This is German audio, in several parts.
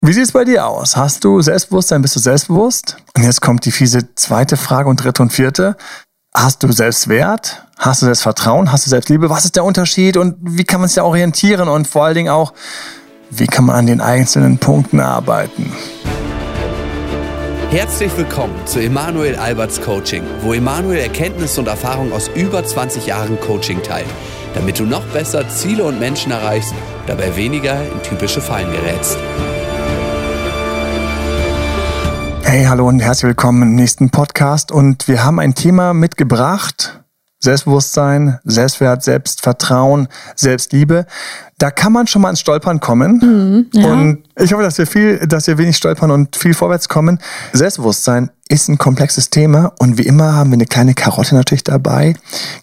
Wie sieht es bei dir aus? Hast du Selbstbewusstsein? Bist du selbstbewusst? Und jetzt kommt die fiese zweite Frage und dritte und vierte. Hast du Selbstwert? Hast du Selbstvertrauen? Hast du Selbstliebe? Was ist der Unterschied und wie kann man sich da orientieren? Und vor allen Dingen auch, wie kann man an den einzelnen Punkten arbeiten? Herzlich willkommen zu Emanuel Alberts Coaching, wo Emanuel Erkenntnisse und Erfahrung aus über 20 Jahren Coaching teilt, damit du noch besser Ziele und Menschen erreichst, dabei weniger in typische Fallen gerätst. Hey, hallo und herzlich willkommen im nächsten Podcast. Und wir haben ein Thema mitgebracht. Selbstbewusstsein, Selbstwert, Selbstvertrauen, Selbstliebe. Da kann man schon mal ins Stolpern kommen. Mhm, ja. Und ich hoffe, dass wir viel, dass wir wenig stolpern und viel vorwärts kommen. Selbstbewusstsein ist ein komplexes Thema und wie immer haben wir eine kleine Karotte natürlich dabei.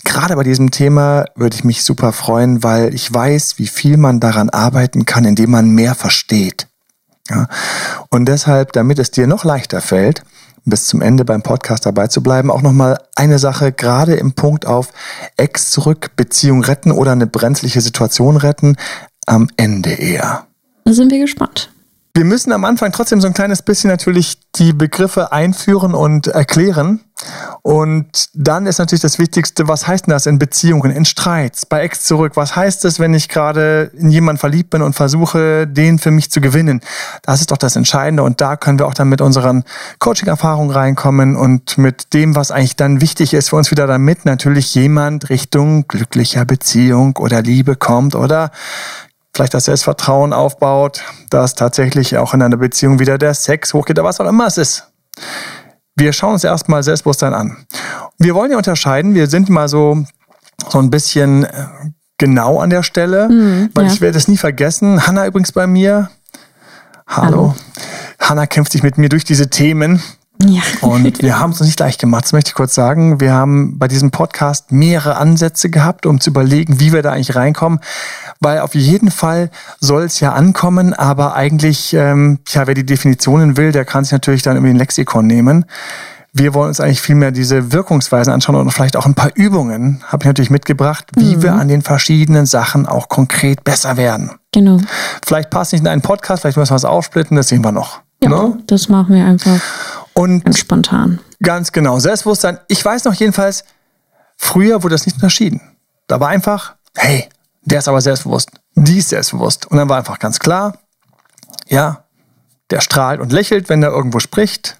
Gerade bei diesem Thema würde ich mich super freuen, weil ich weiß, wie viel man daran arbeiten kann, indem man mehr versteht. Ja? Und deshalb, damit es dir noch leichter fällt, bis zum Ende beim Podcast dabei zu bleiben, auch nochmal eine Sache, gerade im Punkt auf Ex zurück, Beziehung retten oder eine brenzliche Situation retten, am Ende eher. Da sind wir gespannt. Wir müssen am Anfang trotzdem so ein kleines bisschen natürlich die Begriffe einführen und erklären. Und dann ist natürlich das Wichtigste, was heißt denn das in Beziehungen, in Streits, bei Ex zurück? Was heißt es, wenn ich gerade in jemanden verliebt bin und versuche, den für mich zu gewinnen? Das ist doch das Entscheidende. Und da können wir auch dann mit unseren Coaching-Erfahrungen reinkommen und mit dem, was eigentlich dann wichtig ist für uns wieder, damit natürlich jemand Richtung glücklicher Beziehung oder Liebe kommt oder vielleicht das Selbstvertrauen aufbaut, dass tatsächlich auch in einer Beziehung wieder der Sex hochgeht oder was auch immer es ist. Wir schauen uns erstmal Selbstbewusstsein an. Wir wollen ja unterscheiden, wir sind mal so, so ein bisschen äh, genau an der Stelle, mhm, weil ja. ich werde es nie vergessen. Hanna übrigens bei mir. Hallo. Hallo. Hanna kämpft sich mit mir durch diese Themen. Ja. Und wir haben es nicht leicht gemacht, das möchte ich kurz sagen. Wir haben bei diesem Podcast mehrere Ansätze gehabt, um zu überlegen, wie wir da eigentlich reinkommen. Weil auf jeden Fall soll es ja ankommen, aber eigentlich, ähm, ja, wer die Definitionen will, der kann sich natürlich dann irgendwie ein Lexikon nehmen. Wir wollen uns eigentlich vielmehr diese Wirkungsweisen anschauen und vielleicht auch ein paar Übungen, habe ich natürlich mitgebracht, wie mhm. wir an den verschiedenen Sachen auch konkret besser werden. Genau. Vielleicht passt nicht in einen Podcast, vielleicht müssen wir es aufsplitten, das sehen wir noch. Ja, ne? das machen wir einfach. Und ganz spontan. Ganz genau. Selbstbewusstsein. Ich weiß noch jedenfalls, früher wurde das nicht unterschieden. Da war einfach, hey, der ist aber selbstbewusst. Die ist selbstbewusst. Und dann war einfach ganz klar, ja, der strahlt und lächelt, wenn er irgendwo spricht.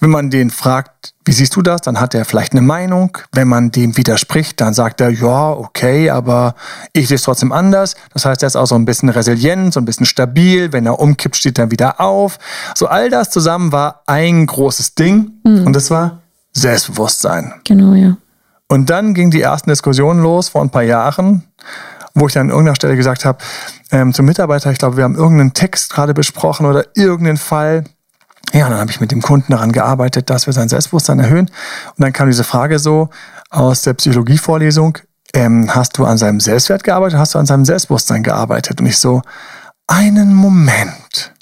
Wenn man den fragt, wie siehst du das, dann hat er vielleicht eine Meinung. Wenn man dem widerspricht, dann sagt er, ja, okay, aber ich sehe es trotzdem anders. Das heißt, er ist auch so ein bisschen resilient, so ein bisschen stabil. Wenn er umkippt, steht er wieder auf. So all das zusammen war ein großes Ding mhm. und das war Selbstbewusstsein. Genau, ja. Und dann ging die ersten Diskussionen los vor ein paar Jahren, wo ich dann an irgendeiner Stelle gesagt habe, ähm, zum Mitarbeiter, ich glaube, wir haben irgendeinen Text gerade besprochen oder irgendeinen Fall ja, dann habe ich mit dem Kunden daran gearbeitet, dass wir sein Selbstbewusstsein erhöhen. Und dann kam diese Frage so aus der Psychologievorlesung, ähm, hast du an seinem Selbstwert gearbeitet, hast du an seinem Selbstbewusstsein gearbeitet? Und ich so, einen Moment.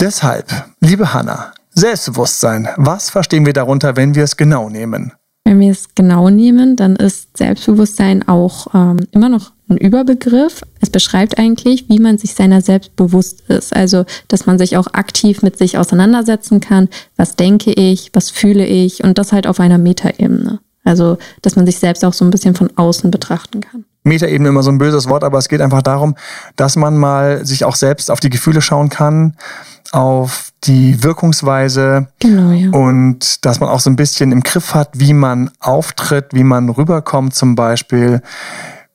Deshalb, liebe Hanna, Selbstbewusstsein, was verstehen wir darunter, wenn wir es genau nehmen? Wenn wir es genau nehmen, dann ist Selbstbewusstsein auch ähm, immer noch ein Überbegriff. Es beschreibt eigentlich, wie man sich seiner selbst bewusst ist. Also, dass man sich auch aktiv mit sich auseinandersetzen kann. Was denke ich? Was fühle ich? Und das halt auf einer Metaebene. Also, dass man sich selbst auch so ein bisschen von außen betrachten kann. Metaebene immer so ein böses Wort, aber es geht einfach darum, dass man mal sich auch selbst auf die Gefühle schauen kann, auf die Wirkungsweise genau, ja. und dass man auch so ein bisschen im Griff hat, wie man auftritt, wie man rüberkommt zum Beispiel.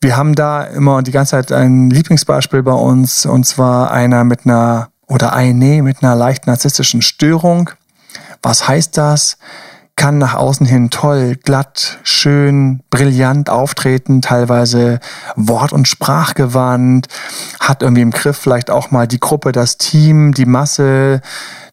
Wir haben da immer die ganze Zeit ein Lieblingsbeispiel bei uns und zwar einer mit einer oder eine mit einer leicht narzisstischen Störung. Was heißt das? kann nach außen hin toll, glatt, schön, brillant auftreten, teilweise wort- und sprachgewandt, hat irgendwie im Griff vielleicht auch mal die Gruppe, das Team, die Masse,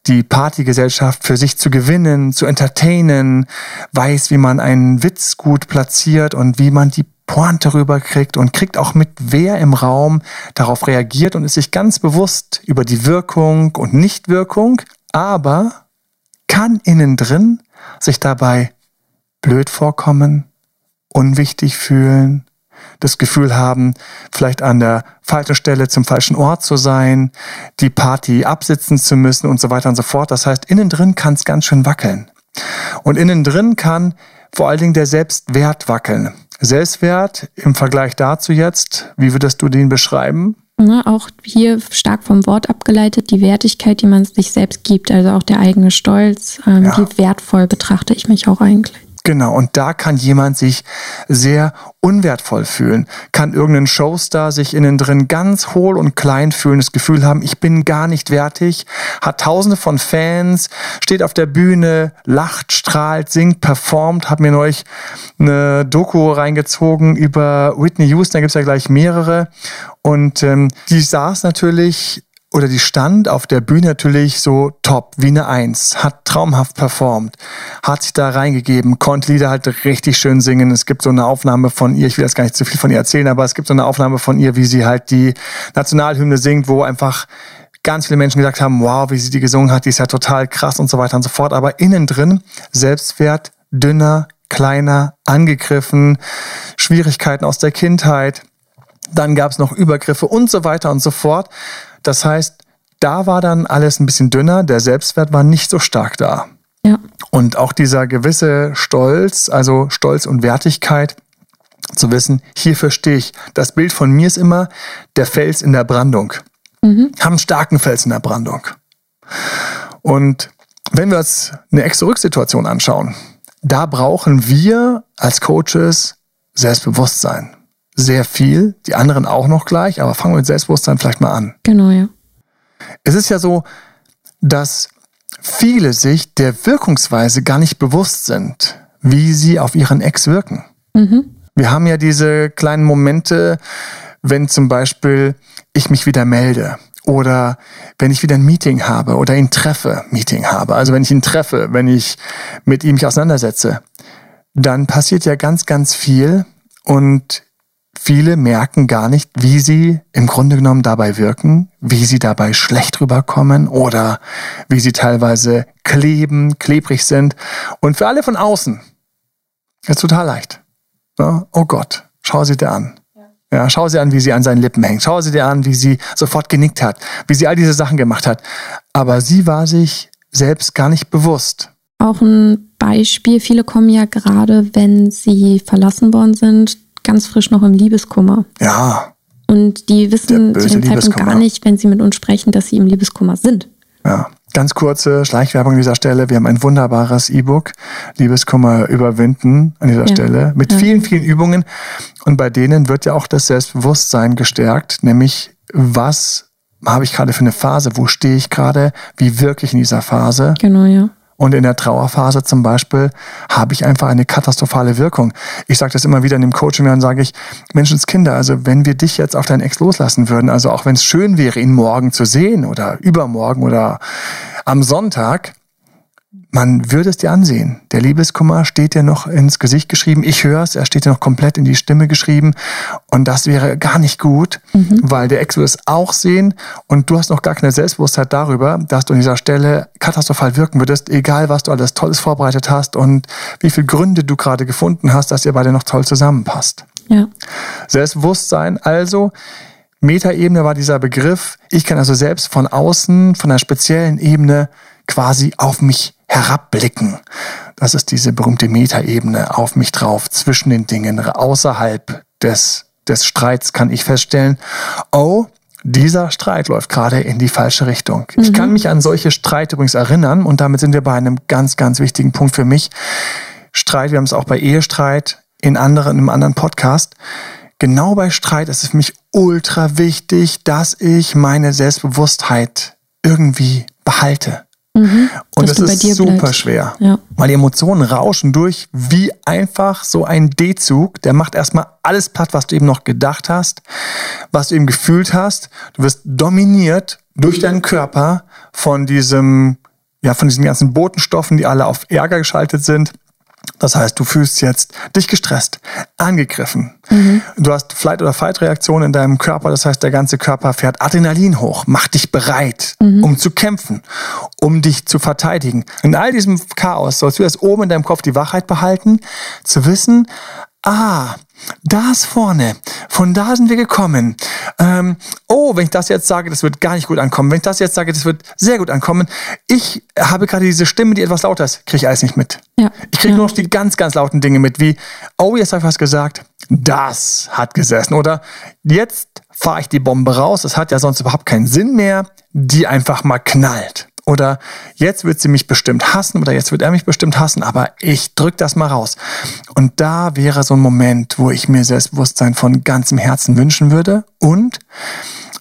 die Partygesellschaft für sich zu gewinnen, zu entertainen, weiß, wie man einen Witz gut platziert und wie man die Pointe rüberkriegt und kriegt auch mit, wer im Raum darauf reagiert und ist sich ganz bewusst über die Wirkung und Nichtwirkung, aber kann innen drin sich dabei blöd vorkommen, unwichtig fühlen, das Gefühl haben, vielleicht an der falschen Stelle zum falschen Ort zu sein, die Party absitzen zu müssen und so weiter und so fort. Das heißt, innen drin kann es ganz schön wackeln. Und innen drin kann vor allen Dingen der Selbstwert wackeln. Selbstwert im Vergleich dazu jetzt, wie würdest du den beschreiben? Ne, auch hier stark vom Wort abgeleitet, die Wertigkeit, die man sich selbst gibt, also auch der eigene Stolz, ähm, ja. wie wertvoll betrachte ich mich auch eigentlich. Genau, und da kann jemand sich sehr unwertvoll fühlen, kann irgendein Showstar sich innen drin ganz hohl und klein fühlen, das Gefühl haben, ich bin gar nicht wertig, hat tausende von Fans, steht auf der Bühne, lacht, strahlt, singt, performt, hat mir neulich eine Doku reingezogen über Whitney Houston, da gibt's ja gleich mehrere. Und ähm, die saß natürlich oder die stand auf der Bühne natürlich so top, wie eine Eins, hat traumhaft performt, hat sich da reingegeben, konnte Lieder halt richtig schön singen. Es gibt so eine Aufnahme von ihr, ich will jetzt gar nicht zu viel von ihr erzählen, aber es gibt so eine Aufnahme von ihr, wie sie halt die Nationalhymne singt, wo einfach ganz viele Menschen gesagt haben, wow, wie sie die gesungen hat, die ist ja total krass und so weiter und so fort. Aber innen drin Selbstwert dünner, kleiner, angegriffen, Schwierigkeiten aus der Kindheit. Dann gab es noch Übergriffe und so weiter und so fort. Das heißt, da war dann alles ein bisschen dünner, der Selbstwert war nicht so stark da. Ja. Und auch dieser gewisse Stolz, also Stolz und Wertigkeit, zu wissen, hierfür stehe ich. Das Bild von mir ist immer der Fels in der Brandung. Mhm. Haben einen starken Fels in der Brandung. Und wenn wir uns eine Ex-Zurück-Situation anschauen, da brauchen wir als Coaches Selbstbewusstsein sehr viel, die anderen auch noch gleich, aber fangen wir mit Selbstbewusstsein vielleicht mal an. Genau, ja. Es ist ja so, dass viele sich der Wirkungsweise gar nicht bewusst sind, wie sie auf ihren Ex wirken. Mhm. Wir haben ja diese kleinen Momente, wenn zum Beispiel ich mich wieder melde oder wenn ich wieder ein Meeting habe oder ihn treffe, Meeting habe, also wenn ich ihn treffe, wenn ich mit ihm mich auseinandersetze, dann passiert ja ganz, ganz viel und Viele merken gar nicht, wie sie im Grunde genommen dabei wirken, wie sie dabei schlecht rüberkommen oder wie sie teilweise kleben, klebrig sind. Und für alle von außen ist total leicht. Oh Gott, schau sie dir an. Ja, schau sie an, wie sie an seinen Lippen hängt. Schau sie dir an, wie sie sofort genickt hat, wie sie all diese Sachen gemacht hat. Aber sie war sich selbst gar nicht bewusst. Auch ein Beispiel, viele kommen ja gerade, wenn sie verlassen worden sind, ganz frisch noch im Liebeskummer. Ja. Und die wissen zu dem Zeitpunkt gar nicht, wenn sie mit uns sprechen, dass sie im Liebeskummer sind. Ja. Ganz kurze Schleichwerbung an dieser Stelle. Wir haben ein wunderbares E-Book, Liebeskummer überwinden an dieser ja. Stelle, mit ja. vielen, vielen Übungen. Und bei denen wird ja auch das Selbstbewusstsein gestärkt, nämlich was habe ich gerade für eine Phase, wo stehe ich gerade, wie wirklich in dieser Phase. Genau, ja. Und in der Trauerphase zum Beispiel habe ich einfach eine katastrophale Wirkung. Ich sage das immer wieder in dem Coaching, dann sage ich, Menschenskinder, also wenn wir dich jetzt auf deinen Ex loslassen würden, also auch wenn es schön wäre, ihn morgen zu sehen oder übermorgen oder am Sonntag, man würde es dir ansehen. Der Liebeskummer steht dir noch ins Gesicht geschrieben. Ich höre es, er steht dir noch komplett in die Stimme geschrieben. Und das wäre gar nicht gut, mhm. weil der Ex würde es auch sehen und du hast noch gar keine Selbstbewusstheit darüber, dass du an dieser Stelle katastrophal wirken würdest, egal was du alles Tolles vorbereitet hast und wie viele Gründe du gerade gefunden hast, dass ihr beide noch toll zusammenpasst. Ja. Selbstbewusstsein also. Metaebene war dieser Begriff. Ich kann also selbst von außen, von einer speziellen Ebene quasi auf mich herabblicken. Das ist diese berühmte Metaebene auf mich drauf, zwischen den Dingen, außerhalb des, des Streits kann ich feststellen, oh, dieser Streit läuft gerade in die falsche Richtung. Mhm. Ich kann mich an solche Streit übrigens erinnern und damit sind wir bei einem ganz, ganz wichtigen Punkt für mich. Streit, wir haben es auch bei Ehestreit in anderen, in einem anderen Podcast. Genau bei Streit ist es für mich ultra wichtig, dass ich meine Selbstbewusstheit irgendwie behalte. Mhm, und das ist super bleibst. schwer. Ja. Weil die Emotionen rauschen durch wie einfach so ein D-Zug. Der macht erstmal alles platt, was du eben noch gedacht hast, was du eben gefühlt hast. Du wirst dominiert durch deinen Körper von diesem, ja, von diesen ganzen Botenstoffen, die alle auf Ärger geschaltet sind. Das heißt, du fühlst jetzt dich gestresst, angegriffen. Mhm. Du hast Flight- oder Fight-Reaktionen in deinem Körper. Das heißt, der ganze Körper fährt Adrenalin hoch, macht dich bereit, mhm. um zu kämpfen, um dich zu verteidigen. In all diesem Chaos sollst du erst oben in deinem Kopf die Wachheit behalten, zu wissen, ah, das vorne, von da sind wir gekommen. Ähm, oh, wenn ich das jetzt sage, das wird gar nicht gut ankommen. Wenn ich das jetzt sage, das wird sehr gut ankommen. Ich habe gerade diese Stimme, die etwas lauter ist, kriege ich alles nicht mit. Ja. Ich kriege ja. nur noch die ganz, ganz lauten Dinge mit, wie, oh, jetzt habe ich was gesagt, das hat gesessen. Oder jetzt fahre ich die Bombe raus, das hat ja sonst überhaupt keinen Sinn mehr, die einfach mal knallt. Oder jetzt wird sie mich bestimmt hassen oder jetzt wird er mich bestimmt hassen, aber ich drück das mal raus. Und da wäre so ein Moment, wo ich mir Selbstbewusstsein von ganzem Herzen wünschen würde und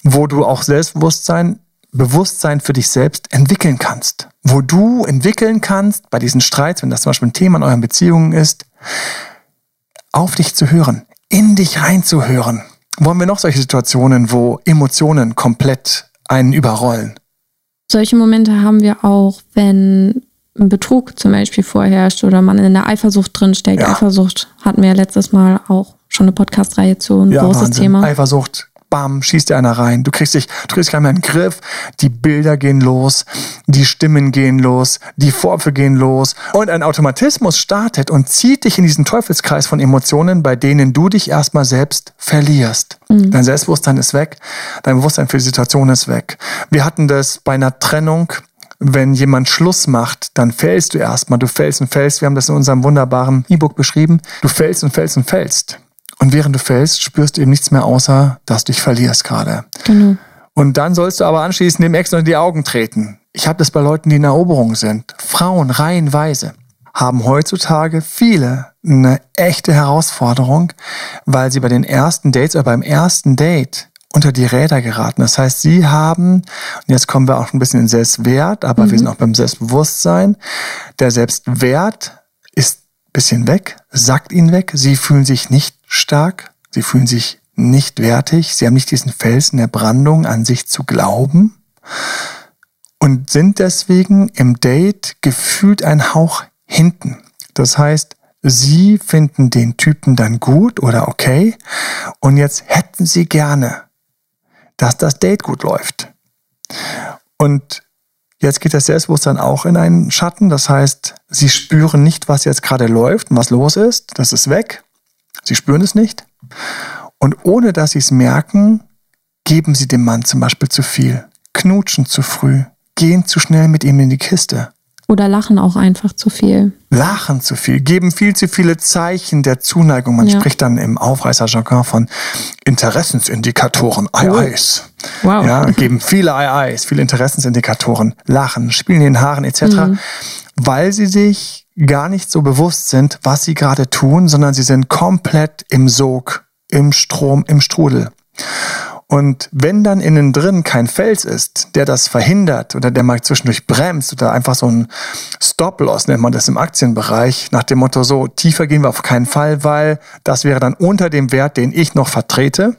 wo du auch Selbstbewusstsein, Bewusstsein für dich selbst entwickeln kannst. Wo du entwickeln kannst, bei diesen Streits, wenn das zum Beispiel ein Thema in euren Beziehungen ist, auf dich zu hören, in dich reinzuhören. Wollen wir noch solche Situationen, wo Emotionen komplett einen überrollen? Solche Momente haben wir auch, wenn ein Betrug zum Beispiel vorherrscht oder man in der Eifersucht drinsteckt. Ja. Eifersucht hatten wir ja letztes Mal auch schon eine Podcast-Reihe zu, ein großes Wahnsinn. Thema. Eifersucht, bam, schießt dir einer rein. Du kriegst dich, du kriegst nicht mehr in den Griff. Die Bilder gehen los, die Stimmen gehen los, die Vorwürfe gehen los. Und ein Automatismus startet und zieht dich in diesen Teufelskreis von Emotionen, bei denen du dich erstmal selbst verlierst. Dein Selbstbewusstsein ist weg, dein Bewusstsein für die Situation ist weg. Wir hatten das bei einer Trennung. Wenn jemand Schluss macht, dann fällst du erstmal. Du fällst und fällst. Wir haben das in unserem wunderbaren E-Book beschrieben. Du fällst und fällst und fällst. Und während du fällst, spürst du eben nichts mehr, außer dass du dich verlierst gerade. Genau. Und dann sollst du aber anschließend dem Ex noch in die Augen treten. Ich habe das bei Leuten, die in Eroberung sind. Frauen reihenweise haben heutzutage viele eine echte Herausforderung, weil sie bei den ersten Dates oder beim ersten Date unter die Räder geraten. Das heißt, sie haben, und jetzt kommen wir auch ein bisschen in Selbstwert, aber wir sind auch beim Selbstbewusstsein. Der Selbstwert ist ein bisschen weg, sackt ihnen weg. Sie fühlen sich nicht stark, sie fühlen sich nicht wertig, sie haben nicht diesen Felsen der Brandung an sich zu glauben und sind deswegen im Date gefühlt ein Hauch hinten. Das heißt, sie finden den Typen dann gut oder okay und jetzt hätten sie gerne, dass das Date gut läuft. Und jetzt geht das Selbstbewusstsein auch in einen Schatten. Das heißt, sie spüren nicht, was jetzt gerade läuft und was los ist. Das ist weg. Sie spüren es nicht. Und ohne dass sie es merken, geben sie dem Mann zum Beispiel zu viel, knutschen zu früh, gehen zu schnell mit ihm in die Kiste, Oder lachen auch einfach zu viel. lachen zu viel, geben viel zu viele Zeichen der Zuneigung. Man Ja. spricht dann im Aufreißerjargon von Interessensindikatoren, IIs. Wow. Ja, geben viele IIs, viele Interessensindikatoren, lachen, spielen in den Haaren etc., Mhm. Weil sie sich gar nicht so bewusst sind, was sie gerade tun, sondern sie sind komplett im Sog, im Strom, im Strudel. Und wenn dann innen drin kein Fels ist, der das verhindert oder der mal zwischendurch bremst oder einfach so ein Stop-Loss nennt man das im Aktienbereich, nach dem Motto so, tiefer gehen wir auf keinen Fall, weil das wäre dann unter dem Wert, den ich noch vertrete.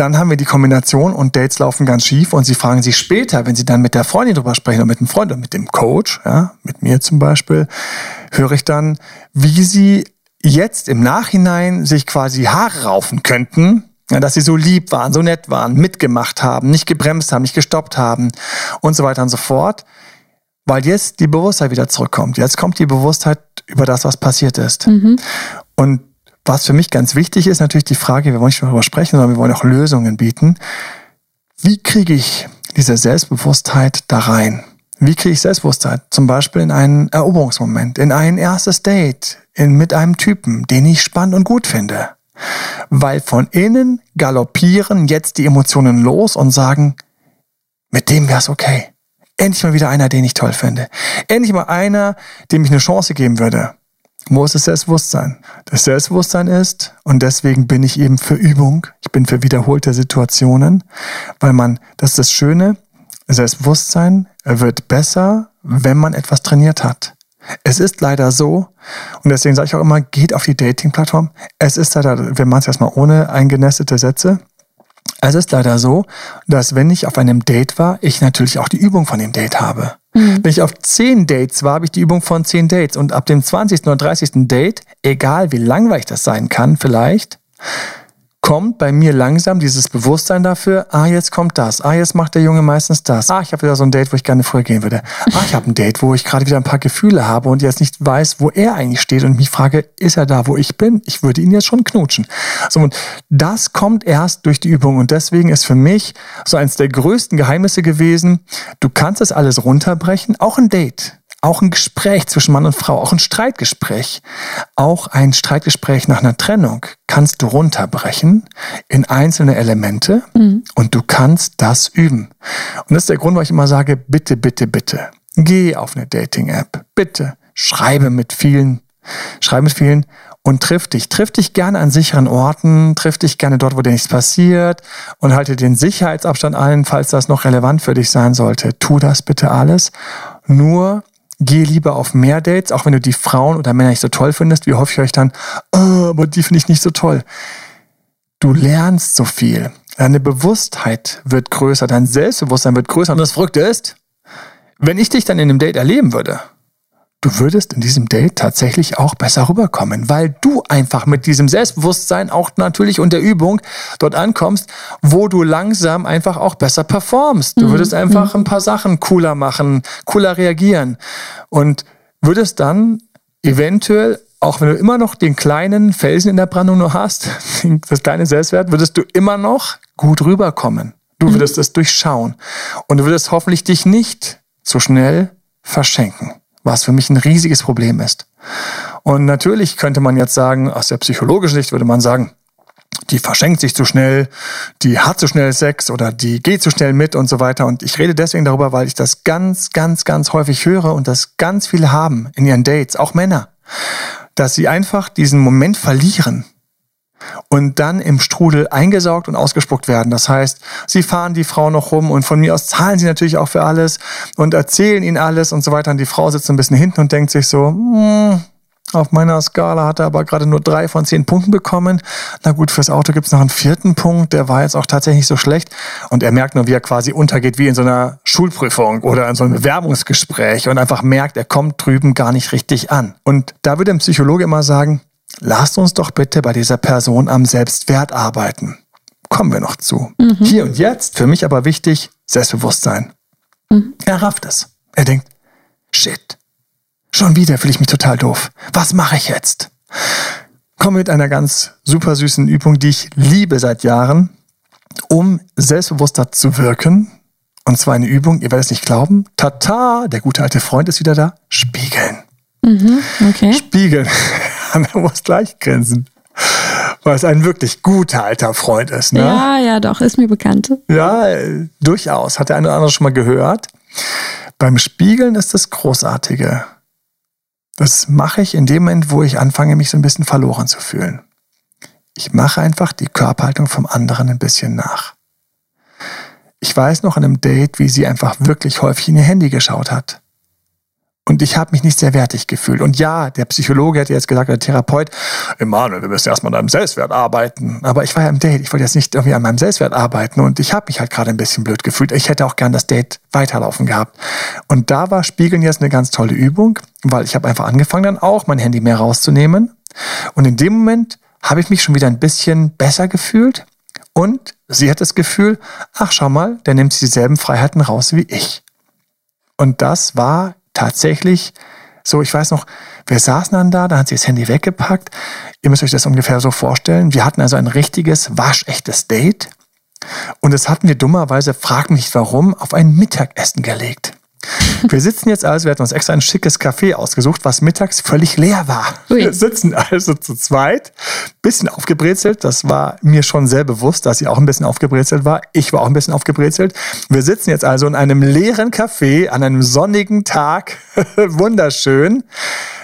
Dann haben wir die Kombination und Dates laufen ganz schief und sie fragen sich später, wenn sie dann mit der Freundin drüber sprechen oder mit dem Freund oder mit dem Coach, ja, mit mir zum Beispiel, höre ich dann, wie sie jetzt im Nachhinein sich quasi Haare raufen könnten, ja, dass sie so lieb waren, so nett waren, mitgemacht haben, nicht gebremst haben, nicht gestoppt haben und so weiter und so fort, weil jetzt die Bewusstheit wieder zurückkommt. Jetzt kommt die Bewusstheit über das, was passiert ist. Und was für mich ganz wichtig ist, natürlich die Frage, wir wollen nicht nur darüber sprechen, sondern wir wollen auch Lösungen bieten. Wie kriege ich diese Selbstbewusstheit da rein? Wie kriege ich Selbstbewusstheit? Zum Beispiel in einen Eroberungsmoment, in ein erstes Date, in, mit einem Typen, den ich spannend und gut finde. Weil von innen galoppieren jetzt die Emotionen los und sagen, mit dem wär's okay. Endlich mal wieder einer, den ich toll finde. Endlich mal einer, dem ich eine Chance geben würde. Wo ist das Selbstbewusstsein? Das Selbstbewusstsein ist, und deswegen bin ich eben für Übung, ich bin für wiederholte Situationen, weil man, das ist das Schöne, Selbstbewusstsein wird besser, wenn man etwas trainiert hat. Es ist leider so, und deswegen sage ich auch immer, geht auf die Dating-Plattform. Es ist leider, wir machen es erstmal ohne eingenestete Sätze. Es ist leider so, dass wenn ich auf einem Date war, ich natürlich auch die Übung von dem Date habe. Wenn ich auf zehn Dates war, habe ich die Übung von zehn Dates. Und ab dem 20. oder 30. Date, egal wie langweilig das sein kann, vielleicht, kommt bei mir langsam dieses Bewusstsein dafür, ah, jetzt kommt das, ah, jetzt macht der Junge meistens das, ah, ich habe wieder so ein Date, wo ich gerne früher gehen würde, ah, ich habe ein Date, wo ich gerade wieder ein paar Gefühle habe und jetzt nicht weiß, wo er eigentlich steht und mich frage, ist er da, wo ich bin? Ich würde ihn jetzt schon knutschen. So, und das kommt erst durch die Übung und deswegen ist für mich so eins der größten Geheimnisse gewesen, du kannst das alles runterbrechen, auch ein Date auch ein Gespräch zwischen Mann und Frau, auch ein Streitgespräch, auch ein Streitgespräch nach einer Trennung kannst du runterbrechen in einzelne Elemente mhm. und du kannst das üben. Und das ist der Grund, warum ich immer sage, bitte, bitte, bitte, geh auf eine Dating-App, bitte, schreibe mit vielen, schreibe mit vielen und triff dich. Triff dich gerne an sicheren Orten, triff dich gerne dort, wo dir nichts passiert und halte den Sicherheitsabstand ein, falls das noch relevant für dich sein sollte. Tu das bitte alles. Nur geh lieber auf mehr Dates, auch wenn du die Frauen oder Männer nicht so toll findest. Wie hoffe ich euch dann, oh, aber die finde ich nicht so toll. Du lernst so viel. Deine Bewusstheit wird größer, dein Selbstbewusstsein wird größer. Und das Verrückte ist, wenn ich dich dann in einem Date erleben würde, du würdest in diesem Date tatsächlich auch besser rüberkommen, weil du einfach mit diesem Selbstbewusstsein auch natürlich unter Übung dort ankommst, wo du langsam einfach auch besser performst. Du mhm. würdest einfach mhm. ein paar Sachen cooler machen, cooler reagieren und würdest dann eventuell auch wenn du immer noch den kleinen Felsen in der Brandung nur hast, das kleine Selbstwert, würdest du immer noch gut rüberkommen. Du mhm. würdest es durchschauen. Und du würdest hoffentlich dich nicht so schnell verschenken was für mich ein riesiges Problem ist. Und natürlich könnte man jetzt sagen, aus der psychologischen Sicht würde man sagen, die verschenkt sich zu schnell, die hat zu schnell Sex oder die geht zu schnell mit und so weiter. Und ich rede deswegen darüber, weil ich das ganz, ganz, ganz häufig höre und das ganz viele haben in ihren Dates, auch Männer, dass sie einfach diesen Moment verlieren und dann im Strudel eingesaugt und ausgespuckt werden. Das heißt, sie fahren die Frau noch rum und von mir aus zahlen sie natürlich auch für alles und erzählen ihnen alles und so weiter. Und die Frau sitzt ein bisschen hinten und denkt sich so, hm, auf meiner Skala hat er aber gerade nur drei von zehn Punkten bekommen. Na gut, fürs Auto gibt's noch einen vierten Punkt, der war jetzt auch tatsächlich so schlecht. Und er merkt nur, wie er quasi untergeht, wie in so einer Schulprüfung oder in so einem Bewerbungsgespräch und einfach merkt, er kommt drüben gar nicht richtig an. Und da würde ein Psychologe immer sagen, lasst uns doch bitte bei dieser Person am Selbstwert arbeiten. Kommen wir noch zu. Mhm. Hier und jetzt, für mich aber wichtig, Selbstbewusstsein. Mhm. Er rafft es. Er denkt, shit, schon wieder fühle ich mich total doof. Was mache ich jetzt? Komme mit einer ganz super süßen Übung, die ich liebe seit Jahren, um selbstbewusster zu wirken. Und zwar eine Übung, ihr werdet es nicht glauben. Tata, der gute alte Freund ist wieder da. Spiegeln. Mhm, okay. Spiegeln. Er muss gleich grinsen. Weil es ein wirklich guter alter Freund ist. Ne? Ja, ja, doch, ist mir bekannt. Ja, durchaus. Hat der eine oder andere schon mal gehört. Beim Spiegeln ist das Großartige. Das mache ich in dem Moment, wo ich anfange, mich so ein bisschen verloren zu fühlen. Ich mache einfach die Körperhaltung vom anderen ein bisschen nach. Ich weiß noch an einem Date, wie sie einfach wirklich häufig in ihr Handy geschaut hat. Und ich habe mich nicht sehr wertig gefühlt. Und ja, der Psychologe hätte jetzt gesagt, der Therapeut, Emanuel, wir müssen erstmal an deinem Selbstwert arbeiten. Aber ich war ja im Date, ich wollte jetzt nicht irgendwie an meinem Selbstwert arbeiten. Und ich habe mich halt gerade ein bisschen blöd gefühlt. Ich hätte auch gern das Date weiterlaufen gehabt. Und da war Spiegeln jetzt eine ganz tolle Übung, weil ich habe einfach angefangen, dann auch mein Handy mehr rauszunehmen. Und in dem Moment habe ich mich schon wieder ein bisschen besser gefühlt. Und sie hat das Gefühl, ach schau mal, der nimmt dieselben Freiheiten raus wie ich. Und das war tatsächlich so, ich weiß noch, wir saßen dann da, da hat sie das Handy weggepackt. Ihr müsst euch das ungefähr so vorstellen. Wir hatten also ein richtiges, waschechtes Date. Und das hatten wir dummerweise, frag mich warum, auf ein Mittagessen gelegt. Wir sitzen jetzt also, wir hatten uns extra ein schickes Café ausgesucht, was mittags völlig leer war. Ui. Wir sitzen also zu zweit, bisschen aufgebrezelt. Das war mir schon sehr bewusst, dass sie auch ein bisschen aufgebrezelt war. Ich war auch ein bisschen aufgebrezelt. Wir sitzen jetzt also in einem leeren Café an einem sonnigen Tag. Wunderschön.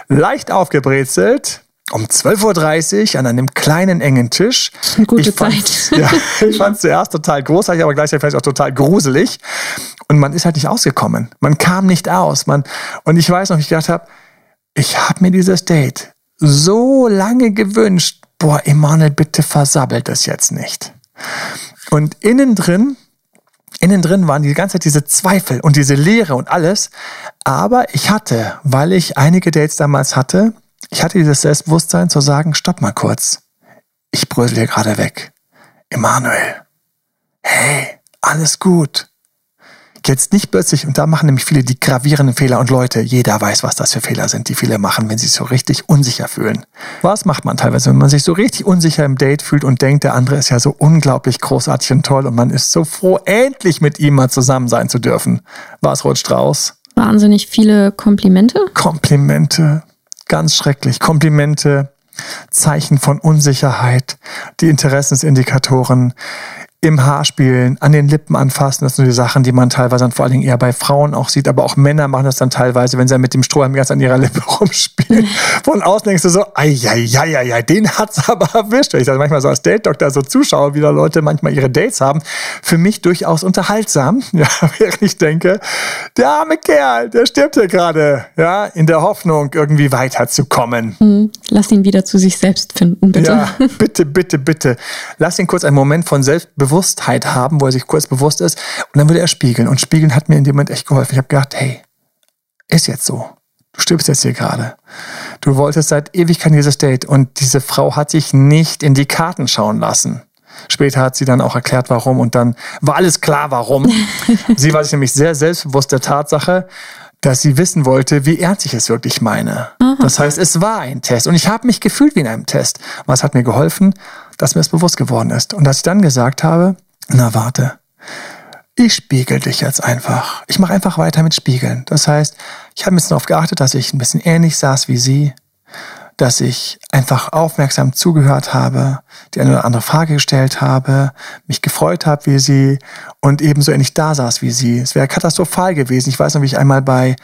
Leicht aufgebrezelt um 12.30 Uhr an einem kleinen, engen Tisch. Eine gute ich Zeit. Ja, ich fand es zuerst total großartig, aber gleichzeitig vielleicht auch total gruselig. Und man ist halt nicht ausgekommen. Man kam nicht aus. Man, und ich weiß noch, ich gedacht habe, ich habe mir dieses Date so lange gewünscht. Boah, Emanuel, bitte versabbelt das jetzt nicht. Und innen drin, innen drin waren die ganze Zeit diese Zweifel und diese Leere und alles. Aber ich hatte, weil ich einige Dates damals hatte, ich hatte dieses Selbstbewusstsein zu sagen, stopp mal kurz. Ich brösel hier gerade weg. Emanuel, hey, alles gut. Jetzt nicht plötzlich, und da machen nämlich viele die gravierenden Fehler und Leute, jeder weiß, was das für Fehler sind, die viele machen, wenn sie sich so richtig unsicher fühlen. Was macht man teilweise, wenn man sich so richtig unsicher im Date fühlt und denkt, der andere ist ja so unglaublich großartig und toll und man ist so froh, endlich mit ihm mal zusammen sein zu dürfen. Was rutscht raus? Wahnsinnig viele Komplimente. Komplimente. Ganz schrecklich. Komplimente, Zeichen von Unsicherheit, die Interessensindikatoren, im Haar spielen, an den Lippen anfassen. Das sind die Sachen, die man teilweise dann vor allen Dingen eher bei Frauen auch sieht. Aber auch Männer machen das dann teilweise, wenn sie mit dem Strohhalm ganz an ihrer Lippe rumspielen. Von außen denkst du so, ei, ei, ei, ei, ei den hat's aber erwischt. Ich sage manchmal so als Date-Doktor, so Zuschauer, wie da Leute manchmal ihre Dates haben. Für mich durchaus unterhaltsam. Ja, während ich denke, der arme Kerl, der stirbt hier gerade. Ja, in der Hoffnung, irgendwie weiterzukommen. Hm, lass ihn wieder zu sich selbst finden, bitte. Ja, bitte, bitte, bitte. Lass ihn kurz einen Moment von Selbstbewusstsein Bewusstheit haben, wo er sich kurz bewusst ist. Und dann würde er spiegeln. Und spiegeln hat mir in dem Moment echt geholfen. Ich habe gedacht, hey, ist jetzt so. Du stirbst jetzt hier gerade. Du wolltest seit Ewigkeit dieses Date. Und diese Frau hat sich nicht in die Karten schauen lassen. Später hat sie dann auch erklärt, warum. Und dann war alles klar, warum. sie war sich nämlich sehr selbstbewusst der Tatsache, dass sie wissen wollte, wie ernst ich es wirklich meine. Aha. Das heißt, es war ein Test und ich habe mich gefühlt wie in einem Test. Was hat mir geholfen? Dass mir es bewusst geworden ist. Und dass ich dann gesagt habe, na warte, ich spiegel dich jetzt einfach. Ich mache einfach weiter mit Spiegeln. Das heißt, ich habe ein bisschen darauf geachtet, dass ich ein bisschen ähnlich saß wie sie dass ich einfach aufmerksam zugehört habe, die eine oder andere Frage gestellt habe, mich gefreut habe wie sie und ebenso ähnlich da saß wie sie. Es wäre katastrophal gewesen. Ich weiß noch, wie ich einmal bei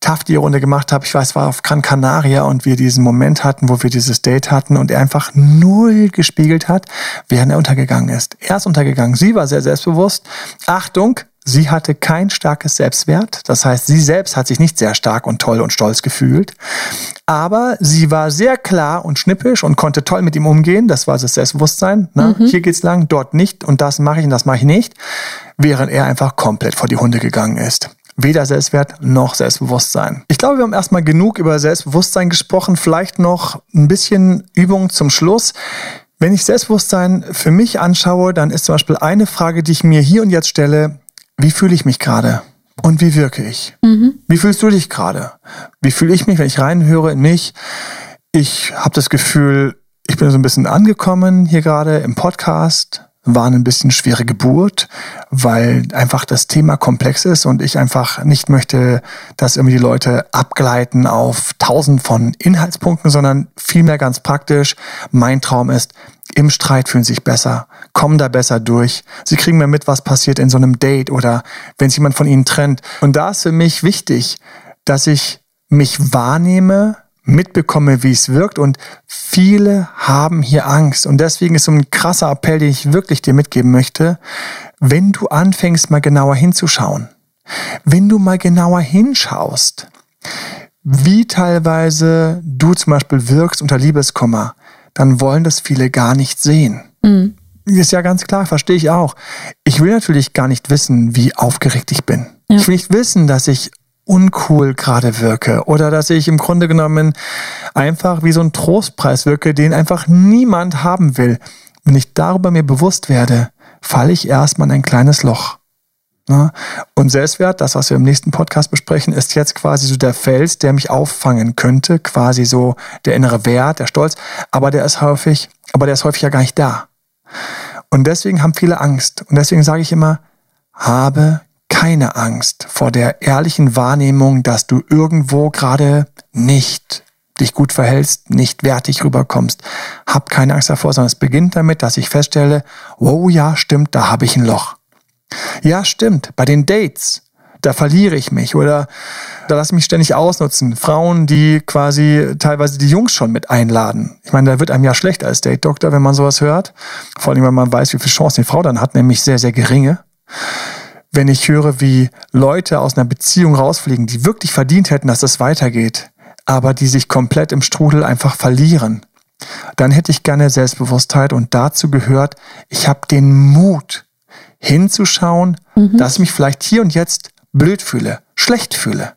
TAF die Runde gemacht habe. Ich weiß, war auf Gran Canaria und wir diesen Moment hatten, wo wir dieses Date hatten und er einfach null gespiegelt hat, während er untergegangen ist. Er ist untergegangen. Sie war sehr selbstbewusst. Achtung, Sie hatte kein starkes Selbstwert, das heißt, sie selbst hat sich nicht sehr stark und toll und stolz gefühlt, aber sie war sehr klar und schnippisch und konnte toll mit ihm umgehen, das war das Selbstbewusstsein. Ne? Mhm. Hier geht's lang, dort nicht und das mache ich und das mache ich nicht, während er einfach komplett vor die Hunde gegangen ist. Weder Selbstwert noch Selbstbewusstsein. Ich glaube, wir haben erstmal genug über Selbstbewusstsein gesprochen. Vielleicht noch ein bisschen Übung zum Schluss. Wenn ich Selbstbewusstsein für mich anschaue, dann ist zum Beispiel eine Frage, die ich mir hier und jetzt stelle, wie fühle ich mich gerade? Und wie wirke ich? Mhm. Wie fühlst du dich gerade? Wie fühle ich mich, wenn ich reinhöre in mich? Ich habe das Gefühl, ich bin so ein bisschen angekommen hier gerade im Podcast. War eine bisschen schwere Geburt, weil einfach das Thema komplex ist und ich einfach nicht möchte, dass irgendwie die Leute abgleiten auf tausend von Inhaltspunkten, sondern vielmehr ganz praktisch. Mein Traum ist, im Streit fühlen sich besser, kommen da besser durch. Sie kriegen mehr mit, was passiert in so einem Date oder wenn sich jemand von ihnen trennt. Und da ist für mich wichtig, dass ich mich wahrnehme, mitbekomme, wie es wirkt und viele haben hier Angst. Und deswegen ist so ein krasser Appell, den ich wirklich dir mitgeben möchte, wenn du anfängst, mal genauer hinzuschauen, wenn du mal genauer hinschaust, wie teilweise du zum Beispiel wirkst unter Liebeskummer, dann wollen das viele gar nicht sehen. Mhm. Ist ja ganz klar, verstehe ich auch. Ich will natürlich gar nicht wissen, wie aufgeregt ich bin. Ja. Ich will nicht wissen, dass ich uncool gerade wirke oder dass ich im Grunde genommen einfach wie so ein Trostpreis wirke, den einfach niemand haben will. Wenn ich darüber mir bewusst werde, falle ich erstmal in ein kleines Loch. Ne? Und Selbstwert, das, was wir im nächsten Podcast besprechen, ist jetzt quasi so der Fels, der mich auffangen könnte, quasi so der innere Wert, der Stolz, aber der ist häufig, aber der ist häufig ja gar nicht da. Und deswegen haben viele Angst. Und deswegen sage ich immer, habe keine Angst vor der ehrlichen Wahrnehmung, dass du irgendwo gerade nicht dich gut verhältst, nicht wertig rüberkommst. Hab keine Angst davor, sondern es beginnt damit, dass ich feststelle, wow, ja, stimmt, da habe ich ein Loch. Ja, stimmt. Bei den Dates, da verliere ich mich oder da lasse ich mich ständig ausnutzen. Frauen, die quasi teilweise die Jungs schon mit einladen. Ich meine, da wird einem ja schlecht als Date-Doktor, wenn man sowas hört. Vor allem, wenn man weiß, wie viel Chancen die Frau dann hat, nämlich sehr, sehr geringe. Wenn ich höre, wie Leute aus einer Beziehung rausfliegen, die wirklich verdient hätten, dass das weitergeht, aber die sich komplett im Strudel einfach verlieren, dann hätte ich gerne Selbstbewusstheit und dazu gehört, ich habe den Mut, hinzuschauen, mhm. dass ich mich vielleicht hier und jetzt blöd fühle, schlecht fühle,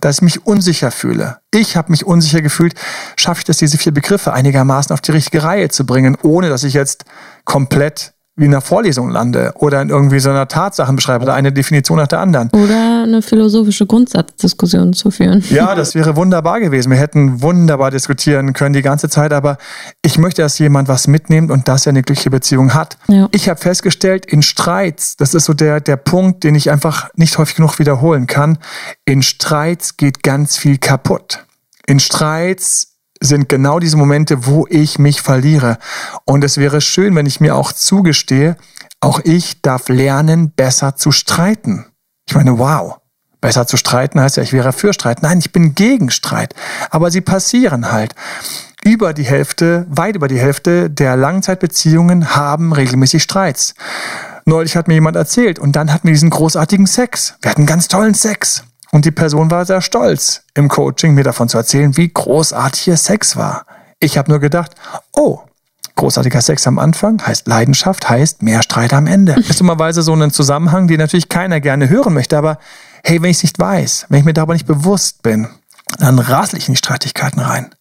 dass ich mich unsicher fühle. Ich habe mich unsicher gefühlt. Schaffe ich das, diese vier Begriffe einigermaßen auf die richtige Reihe zu bringen, ohne dass ich jetzt komplett wie in einer Vorlesung lande oder in irgendwie so einer Tatsachenbeschreibung oder eine Definition nach der anderen. Oder eine philosophische Grundsatzdiskussion zu führen. Ja, das wäre wunderbar gewesen. Wir hätten wunderbar diskutieren können die ganze Zeit, aber ich möchte, dass jemand was mitnimmt und dass er eine glückliche Beziehung hat. Ja. Ich habe festgestellt, in Streits, das ist so der, der Punkt, den ich einfach nicht häufig genug wiederholen kann, in Streits geht ganz viel kaputt. In Streits sind genau diese Momente, wo ich mich verliere. Und es wäre schön, wenn ich mir auch zugestehe, auch ich darf lernen, besser zu streiten. Ich meine, wow. Besser zu streiten heißt ja, ich wäre für Streit. Nein, ich bin gegen Streit. Aber sie passieren halt. Über die Hälfte, weit über die Hälfte der Langzeitbeziehungen haben regelmäßig Streits. Neulich hat mir jemand erzählt und dann hatten wir diesen großartigen Sex. Wir hatten ganz tollen Sex. Und die Person war sehr stolz im Coaching, mir davon zu erzählen, wie großartig ihr Sex war. Ich habe nur gedacht, oh, großartiger Sex am Anfang heißt Leidenschaft, heißt mehr Streit am Ende. Ist dummerweise so ein Zusammenhang, den natürlich keiner gerne hören möchte, aber hey, wenn ich es nicht weiß, wenn ich mir darüber nicht bewusst bin, dann rasel ich in die Streitigkeiten rein.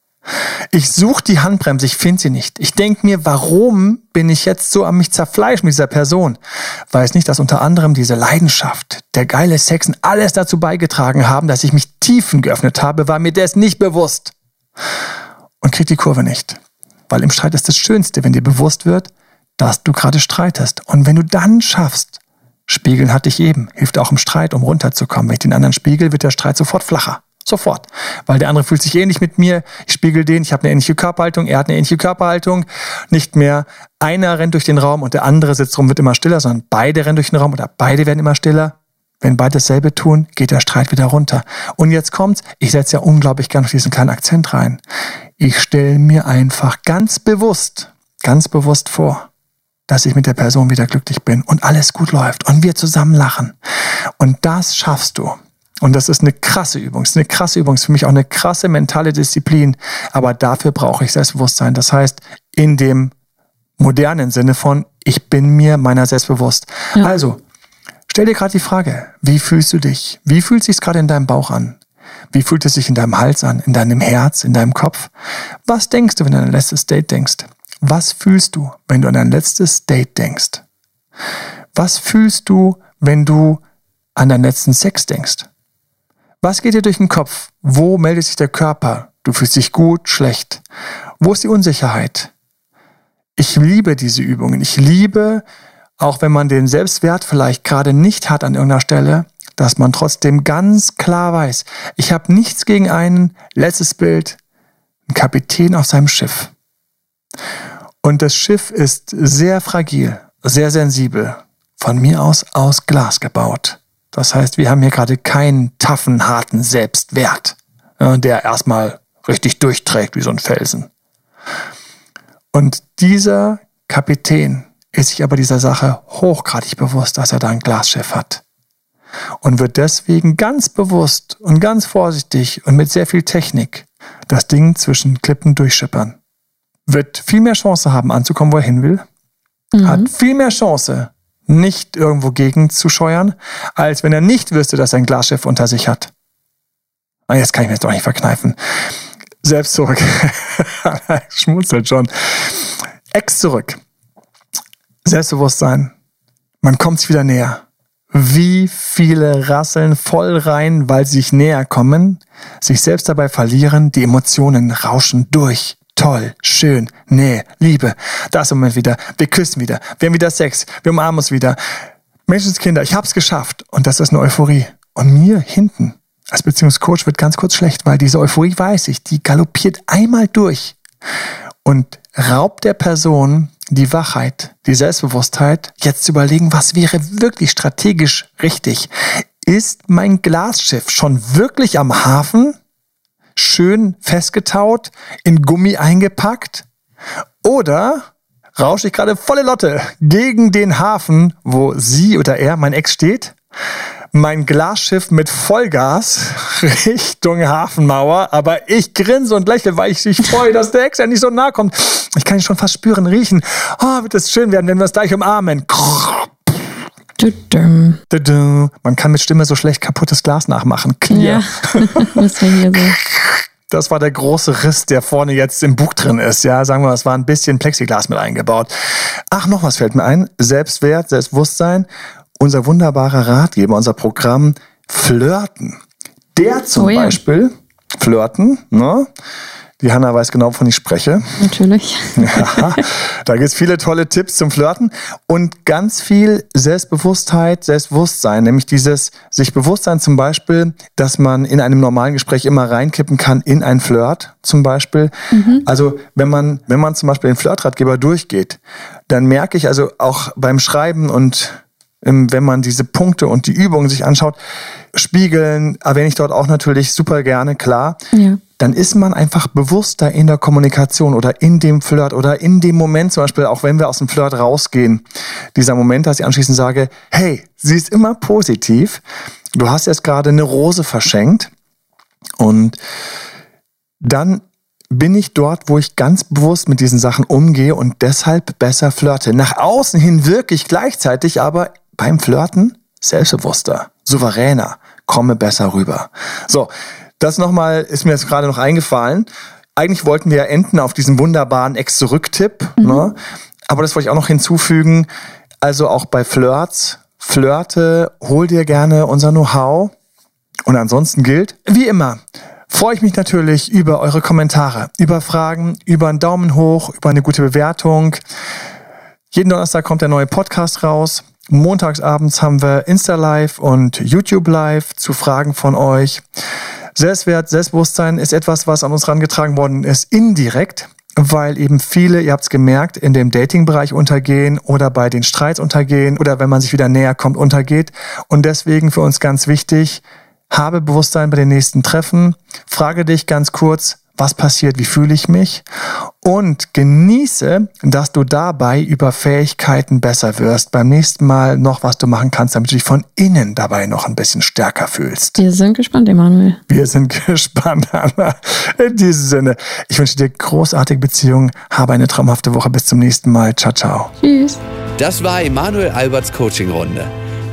Ich suche die Handbremse, ich finde sie nicht. Ich denke mir, warum bin ich jetzt so am mich zerfleischen mit dieser Person? Weiß nicht, dass unter anderem diese Leidenschaft, der geile Sexen alles dazu beigetragen haben, dass ich mich tiefen geöffnet habe, war mir das nicht bewusst. Und krieg die Kurve nicht. Weil im Streit ist das Schönste, wenn dir bewusst wird, dass du gerade streitest. Und wenn du dann schaffst, Spiegeln hatte ich eben, hilft auch im Streit, um runterzukommen. Wenn ich den anderen spiegel, wird der Streit sofort flacher. Sofort. Weil der andere fühlt sich ähnlich mit mir. Ich spiegel den, ich habe eine ähnliche Körperhaltung, er hat eine ähnliche Körperhaltung. Nicht mehr einer rennt durch den Raum und der andere sitzt rum, wird immer stiller, sondern beide rennen durch den Raum oder beide werden immer stiller. Wenn beide dasselbe tun, geht der Streit wieder runter. Und jetzt kommt's, ich setze ja unglaublich gerne noch diesen kleinen Akzent rein. Ich stelle mir einfach ganz bewusst, ganz bewusst vor, dass ich mit der Person wieder glücklich bin und alles gut läuft und wir zusammen lachen. Und das schaffst du. Und das ist eine krasse Übung. Das ist eine krasse Übung. Das ist für mich auch eine krasse mentale Disziplin. Aber dafür brauche ich Selbstbewusstsein. Das heißt, in dem modernen Sinne von, ich bin mir meiner selbst bewusst. Ja. Also, stell dir gerade die Frage, wie fühlst du dich? Wie fühlt es sich gerade in deinem Bauch an? Wie fühlt es sich in deinem Hals an, in deinem Herz, in deinem Kopf? Was denkst du, wenn du an dein letztes Date denkst? Was fühlst du, wenn du an dein letztes Date denkst? Was fühlst du, wenn du an deinen letzten Sex denkst? Was geht dir durch den Kopf? Wo meldet sich der Körper? Du fühlst dich gut, schlecht. Wo ist die Unsicherheit? Ich liebe diese Übungen. Ich liebe, auch wenn man den Selbstwert vielleicht gerade nicht hat an irgendeiner Stelle, dass man trotzdem ganz klar weiß, ich habe nichts gegen einen, letztes Bild, ein Kapitän auf seinem Schiff. Und das Schiff ist sehr fragil, sehr sensibel, von mir aus aus Glas gebaut. Das heißt, wir haben hier gerade keinen taffen, harten Selbstwert, der erstmal richtig durchträgt wie so ein Felsen. Und dieser Kapitän ist sich aber dieser Sache hochgradig bewusst, dass er da ein Glasschiff hat. Und wird deswegen ganz bewusst und ganz vorsichtig und mit sehr viel Technik das Ding zwischen Klippen durchschippern. Wird viel mehr Chance haben, anzukommen, wo er hin will. Mhm. Hat viel mehr Chance, nicht irgendwo gegen zu scheuern, als wenn er nicht wüsste, dass er ein Glasschiff unter sich hat. Und jetzt kann ich mir das doch nicht verkneifen. Selbst zurück. Schmutzelt schon. Ex zurück. Selbstbewusstsein. Man kommt sich wieder näher. Wie viele rasseln voll rein, weil sie sich näher kommen, sich selbst dabei verlieren, die Emotionen rauschen durch toll, schön, Nähe, Liebe. Da ist im Moment wieder. Wir küssen wieder. Wir haben wieder Sex. Wir umarmen uns wieder. Menschenskinder, ich hab's geschafft. Und das ist eine Euphorie. Und mir hinten als Beziehungscoach wird ganz kurz schlecht, weil diese Euphorie weiß ich, die galoppiert einmal durch und raubt der Person die Wachheit, die Selbstbewusstheit, jetzt zu überlegen, was wäre wirklich strategisch richtig. Ist mein Glasschiff schon wirklich am Hafen? Schön festgetaut, in Gummi eingepackt? Oder rausche ich gerade volle Lotte gegen den Hafen, wo sie oder er, mein Ex, steht? Mein Glasschiff mit Vollgas Richtung Hafenmauer, aber ich grinse und lächle, weil ich mich freue, dass der Ex ja nicht so nah kommt. Ich kann ihn schon fast spüren, riechen. Oh, wird es schön werden, wenn wir es gleich umarmen. Man kann mit Stimme so schlecht kaputtes Glas nachmachen. Clear. Ja, das war hier so. Das war der große Riss, der vorne jetzt im Buch drin ist. Ja, sagen wir, es war ein bisschen Plexiglas mit eingebaut. Ach, noch was fällt mir ein. Selbstwert, Selbstbewusstsein. Unser wunderbarer Ratgeber, unser Programm Flirten. Der zum oh ja. Beispiel, Flirten, ne? Die Hanna weiß genau, wovon ich spreche. Natürlich. Ja, da gibt es viele tolle Tipps zum Flirten und ganz viel Selbstbewusstheit, Selbstbewusstsein, nämlich dieses sich Bewusstsein zum Beispiel, dass man in einem normalen Gespräch immer reinkippen kann in ein Flirt zum Beispiel. Mhm. Also wenn man, wenn man zum Beispiel den Flirtratgeber durchgeht, dann merke ich also auch beim Schreiben und wenn man diese Punkte und die Übungen sich anschaut, spiegeln, erwähne ich dort auch natürlich super gerne, klar. Ja. Dann ist man einfach bewusster in der Kommunikation oder in dem Flirt oder in dem Moment, zum Beispiel auch wenn wir aus dem Flirt rausgehen, dieser Moment, dass ich anschließend sage, hey, sie ist immer positiv, du hast jetzt gerade eine Rose verschenkt und dann bin ich dort, wo ich ganz bewusst mit diesen Sachen umgehe und deshalb besser flirte. Nach außen hin wirklich gleichzeitig, aber beim Flirten selbstbewusster, souveräner, komme besser rüber. So, das nochmal ist mir jetzt gerade noch eingefallen. Eigentlich wollten wir ja enden auf diesem wunderbaren Ex-Zurück-Tipp, mhm. ne? aber das wollte ich auch noch hinzufügen. Also auch bei Flirts, Flirte, hol dir gerne unser Know-how. Und ansonsten gilt, wie immer, freue ich mich natürlich über eure Kommentare, über Fragen, über einen Daumen hoch, über eine gute Bewertung. Jeden Donnerstag kommt der neue Podcast raus. Montagsabends haben wir Insta Live und YouTube Live zu Fragen von euch. Selbstwert, Selbstbewusstsein ist etwas, was an uns herangetragen worden ist, indirekt, weil eben viele, ihr habt es gemerkt, in dem Dating-Bereich untergehen oder bei den Streits untergehen oder wenn man sich wieder näher kommt, untergeht. Und deswegen für uns ganz wichtig, habe Bewusstsein bei den nächsten Treffen. Frage dich ganz kurz, was passiert, wie fühle ich mich und genieße, dass du dabei über Fähigkeiten besser wirst. Beim nächsten Mal noch, was du machen kannst, damit du dich von innen dabei noch ein bisschen stärker fühlst. Wir sind gespannt, Emanuel. Wir sind gespannt, Anna. In diesem Sinne, ich wünsche dir großartige Beziehungen, habe eine traumhafte Woche. Bis zum nächsten Mal. Ciao, ciao. Tschüss. Das war Emanuel Alberts Coaching-Runde.